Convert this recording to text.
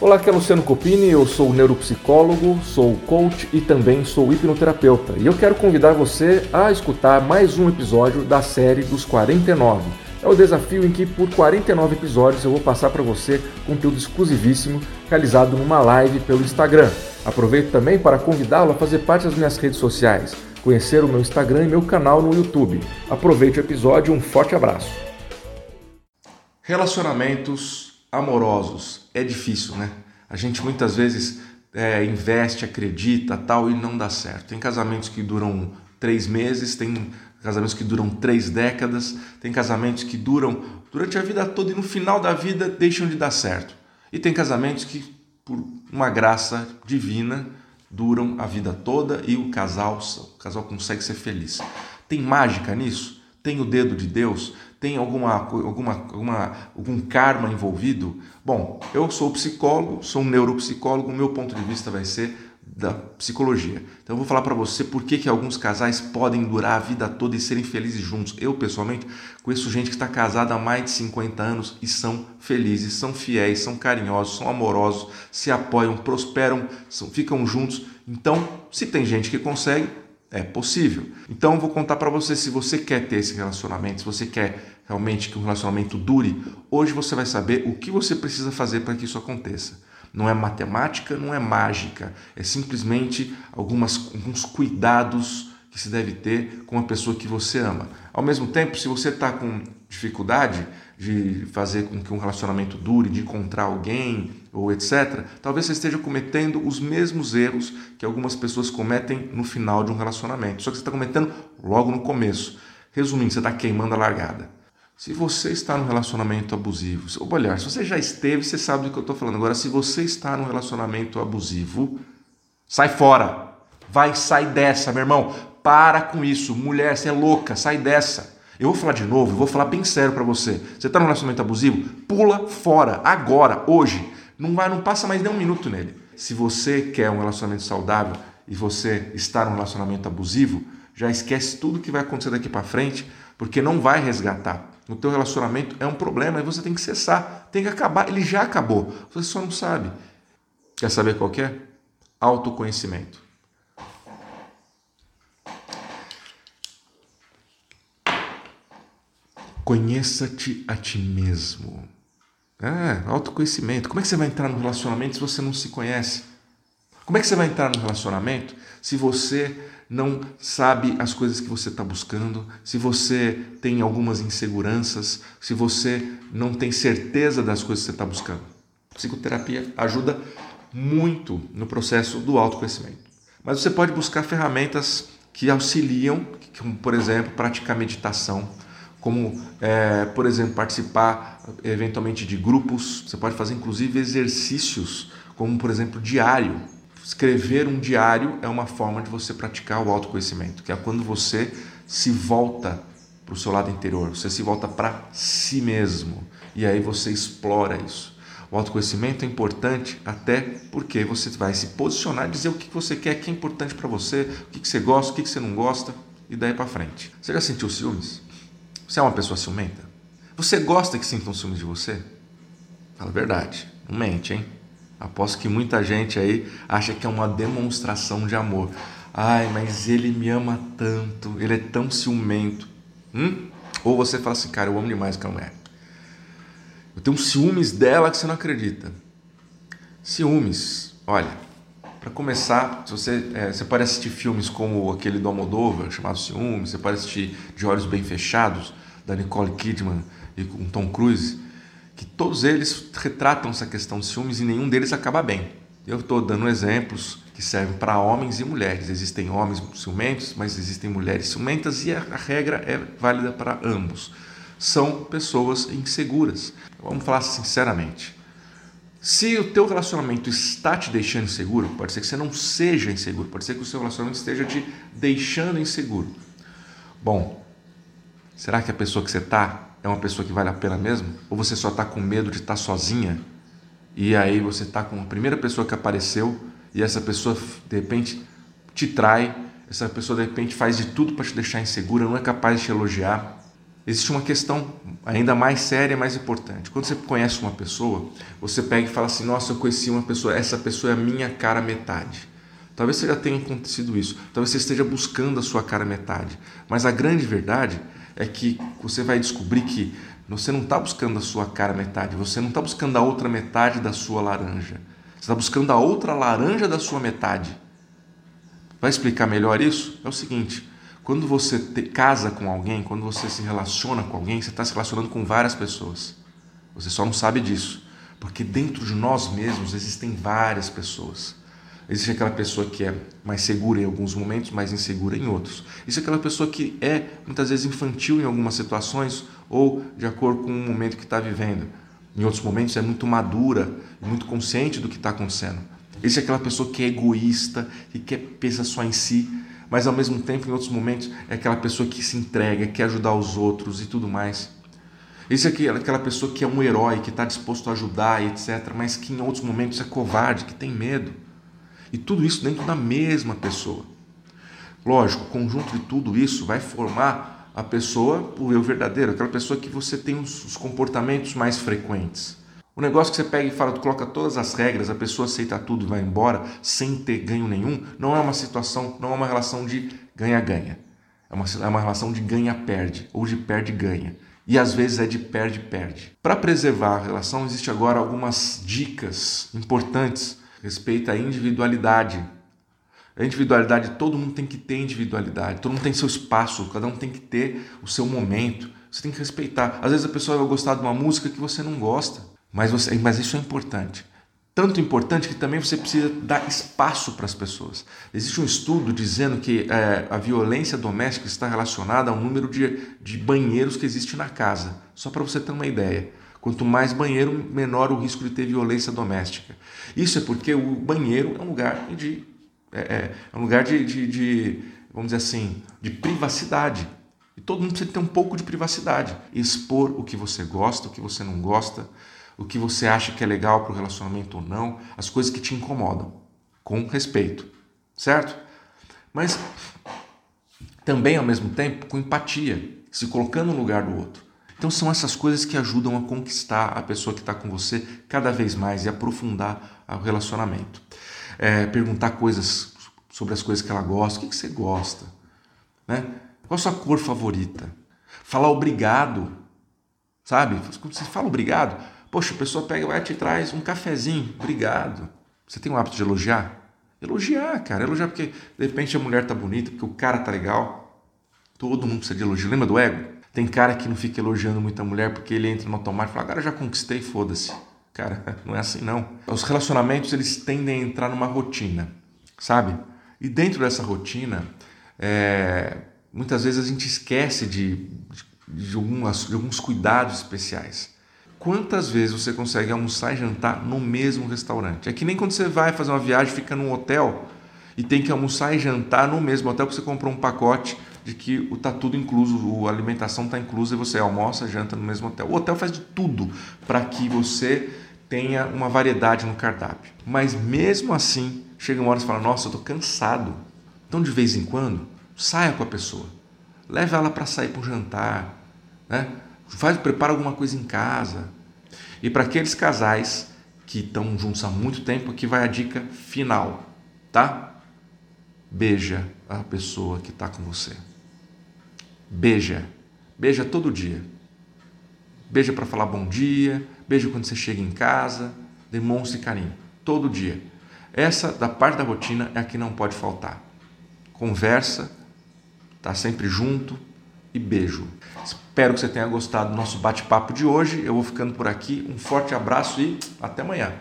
Olá, aqui é Luciano Copini, eu sou neuropsicólogo, sou coach e também sou hipnoterapeuta. E eu quero convidar você a escutar mais um episódio da série dos 49. É o desafio em que por 49 episódios eu vou passar para você conteúdo exclusivíssimo realizado numa live pelo Instagram. Aproveito também para convidá-lo a fazer parte das minhas redes sociais, conhecer o meu Instagram e meu canal no YouTube. Aproveite o episódio, um forte abraço. Relacionamentos amorosos é difícil, né? A gente muitas vezes é, investe, acredita, tal e não dá certo. Tem casamentos que duram três meses, tem casamentos que duram três décadas, tem casamentos que duram durante a vida toda e no final da vida deixam de dar certo. E tem casamentos que, por uma graça divina, duram a vida toda e o casal, o casal consegue ser feliz. Tem mágica nisso? Tem o dedo de Deus? Tem alguma, alguma, alguma, algum karma envolvido? Bom, eu sou psicólogo, sou um neuropsicólogo, o meu ponto de vista vai ser da psicologia. Então eu vou falar para você por que, que alguns casais podem durar a vida toda e serem felizes juntos. Eu, pessoalmente, conheço gente que está casada há mais de 50 anos e são felizes, são fiéis, são carinhosos, são amorosos, se apoiam, prosperam, são, ficam juntos. Então, se tem gente que consegue, é possível. Então eu vou contar para você se você quer ter esse relacionamento, se você quer realmente que um relacionamento dure, hoje você vai saber o que você precisa fazer para que isso aconteça. Não é matemática, não é mágica, é simplesmente algumas, alguns cuidados que se deve ter com a pessoa que você ama. Ao mesmo tempo, se você está com dificuldade de fazer com que um relacionamento dure, de encontrar alguém ou etc., talvez você esteja cometendo os mesmos erros que algumas pessoas cometem no final de um relacionamento. Só que você está cometendo logo no começo. Resumindo, você está queimando a largada. Se você está num relacionamento abusivo, ou olhar, se você já esteve, você sabe do que eu estou falando. Agora, se você está num relacionamento abusivo, sai fora. Vai, sai dessa, meu irmão. Para com isso. Mulher, você é louca, sai dessa. Eu vou falar de novo, vou falar bem sério para você. Você está num relacionamento abusivo? Pula fora, agora, hoje. Não vai, não passa mais nem um minuto nele. Se você quer um relacionamento saudável e você está num relacionamento abusivo, já esquece tudo que vai acontecer daqui para frente, porque não vai resgatar. O teu relacionamento é um problema e você tem que cessar, tem que acabar. Ele já acabou, você só não sabe. Quer saber qual é? Autoconhecimento. Conheça-te a ti mesmo. É, autoconhecimento. Como é que você vai entrar no relacionamento se você não se conhece? Como é que você vai entrar no relacionamento se você não sabe as coisas que você está buscando, se você tem algumas inseguranças, se você não tem certeza das coisas que você está buscando? Psicoterapia ajuda muito no processo do autoconhecimento. Mas você pode buscar ferramentas que auxiliam, como por exemplo, praticar meditação como, é, por exemplo, participar eventualmente de grupos. Você pode fazer inclusive exercícios, como por exemplo diário. Escrever um diário é uma forma de você praticar o autoconhecimento, que é quando você se volta para o seu lado interior, você se volta para si mesmo e aí você explora isso. O autoconhecimento é importante até porque você vai se posicionar, dizer o que você quer, o que é importante para você, o que você gosta, o que você não gosta e daí para frente. Você já sentiu ciúmes? Você é uma pessoa ciumenta? Você gosta que sintam ciúmes de você? Fala a verdade, não mente, hein? Aposto que muita gente aí acha que é uma demonstração de amor. Ai, mas ele me ama tanto, ele é tão ciumento. Hum? Ou você fala assim, cara, eu amo demais aquela mulher. Eu tenho ciúmes dela que você não acredita. Ciúmes, olha, para começar, você, é, você pode assistir filmes como aquele do Almodóvar, chamado Ciúmes, você pode assistir De Olhos Bem Fechados, da Nicole Kidman e com Tom Cruise, que todos eles retratam essa questão de ciúmes e nenhum deles acaba bem. Eu estou dando exemplos que servem para homens e mulheres. Existem homens ciumentos, mas existem mulheres ciumentas e a regra é válida para ambos. São pessoas inseguras. Vamos falar sinceramente. Se o teu relacionamento está te deixando inseguro, pode ser que você não seja inseguro, pode ser que o seu relacionamento esteja te deixando inseguro. Bom, será que a pessoa que você está é uma pessoa que vale a pena mesmo? Ou você só está com medo de estar sozinha e aí você está com a primeira pessoa que apareceu e essa pessoa de repente te trai, essa pessoa de repente faz de tudo para te deixar insegura, não é capaz de te elogiar. Existe uma questão ainda mais séria, mais importante. Quando você conhece uma pessoa, você pega e fala assim: Nossa, eu conheci uma pessoa, essa pessoa é a minha cara metade. Talvez você já tenha acontecido isso, talvez você esteja buscando a sua cara metade, mas a grande verdade é que você vai descobrir que você não está buscando a sua cara metade, você não está buscando a outra metade da sua laranja, você está buscando a outra laranja da sua metade. Vai explicar melhor isso? É o seguinte: quando você te, casa com alguém, quando você se relaciona com alguém, você está se relacionando com várias pessoas. Você só não sabe disso, porque dentro de nós mesmos existem várias pessoas. Existe aquela pessoa que é mais segura em alguns momentos, mais insegura em outros. Existe aquela pessoa que é muitas vezes infantil em algumas situações ou de acordo com o momento que está vivendo. Em outros momentos é muito madura, muito consciente do que está acontecendo. Existe aquela pessoa que é egoísta e que pensa só em si mas ao mesmo tempo, em outros momentos, é aquela pessoa que se entrega, quer ajudar os outros e tudo mais. Esse é aquela pessoa que é um herói, que está disposto a ajudar, etc., mas que em outros momentos é covarde, que tem medo. E tudo isso dentro da mesma pessoa. Lógico, o conjunto de tudo isso vai formar a pessoa, o eu verdadeiro, aquela pessoa que você tem os comportamentos mais frequentes. O negócio que você pega e fala, tu coloca todas as regras, a pessoa aceita tudo e vai embora sem ter ganho nenhum, não é uma situação, não é uma relação de ganha-ganha. É uma, é uma relação de ganha-perde ou de perde-ganha. E às vezes é de perde-perde. Para preservar a relação, existe agora algumas dicas importantes respeito à individualidade. A individualidade, todo mundo tem que ter individualidade, todo mundo tem seu espaço, cada um tem que ter o seu momento. Você tem que respeitar. Às vezes a pessoa vai gostar de uma música que você não gosta. Mas, você, mas isso é importante. Tanto importante que também você precisa dar espaço para as pessoas. Existe um estudo dizendo que é, a violência doméstica está relacionada ao número de, de banheiros que existe na casa. Só para você ter uma ideia. Quanto mais banheiro, menor o risco de ter violência doméstica. Isso é porque o banheiro é um lugar de, é, é, é um lugar de, de, de, vamos dizer assim, de privacidade. E todo mundo precisa ter um pouco de privacidade. Expor o que você gosta, o que você não gosta, o que você acha que é legal para o relacionamento ou não, as coisas que te incomodam, com respeito, certo? Mas também ao mesmo tempo com empatia, se colocando no lugar do outro. Então são essas coisas que ajudam a conquistar a pessoa que está com você cada vez mais e aprofundar o relacionamento. É, perguntar coisas sobre as coisas que ela gosta, o que, que você gosta, né? Qual a sua cor favorita? Falar obrigado, sabe? Você fala obrigado, Poxa, a pessoa pega, vai te traz um cafezinho, obrigado. Você tem o hábito de elogiar? Elogiar, cara, elogiar porque de repente a mulher tá bonita, porque o cara tá legal. Todo mundo precisa de elogio. Lembra do ego? Tem cara que não fica elogiando muita mulher porque ele entra no automático e fala, agora já conquistei, foda-se. Cara, não é assim não. Os relacionamentos eles tendem a entrar numa rotina, sabe? E dentro dessa rotina, é, muitas vezes a gente esquece de, de, de, algumas, de alguns cuidados especiais. Quantas vezes você consegue almoçar e jantar no mesmo restaurante? É que nem quando você vai fazer uma viagem, fica num hotel e tem que almoçar e jantar no mesmo hotel porque você comprou um pacote de que está tudo incluso, a alimentação está inclusa e você almoça, janta no mesmo hotel. O hotel faz de tudo para que você tenha uma variedade no cardápio. Mas mesmo assim, chega uma hora e fala: Nossa, eu estou cansado. Então, de vez em quando, saia com a pessoa, leve ela para sair para um jantar, né? Faz, prepara alguma coisa em casa. E para aqueles casais que estão juntos há muito tempo, aqui vai a dica final, tá? Beija a pessoa que está com você. Beija. Beija todo dia. Beija para falar bom dia, beija quando você chega em casa, demonstre carinho todo dia. Essa da parte da rotina é a que não pode faltar. Conversa, tá sempre junto, e beijo. Espero que você tenha gostado do nosso bate-papo de hoje. Eu vou ficando por aqui. Um forte abraço e até amanhã.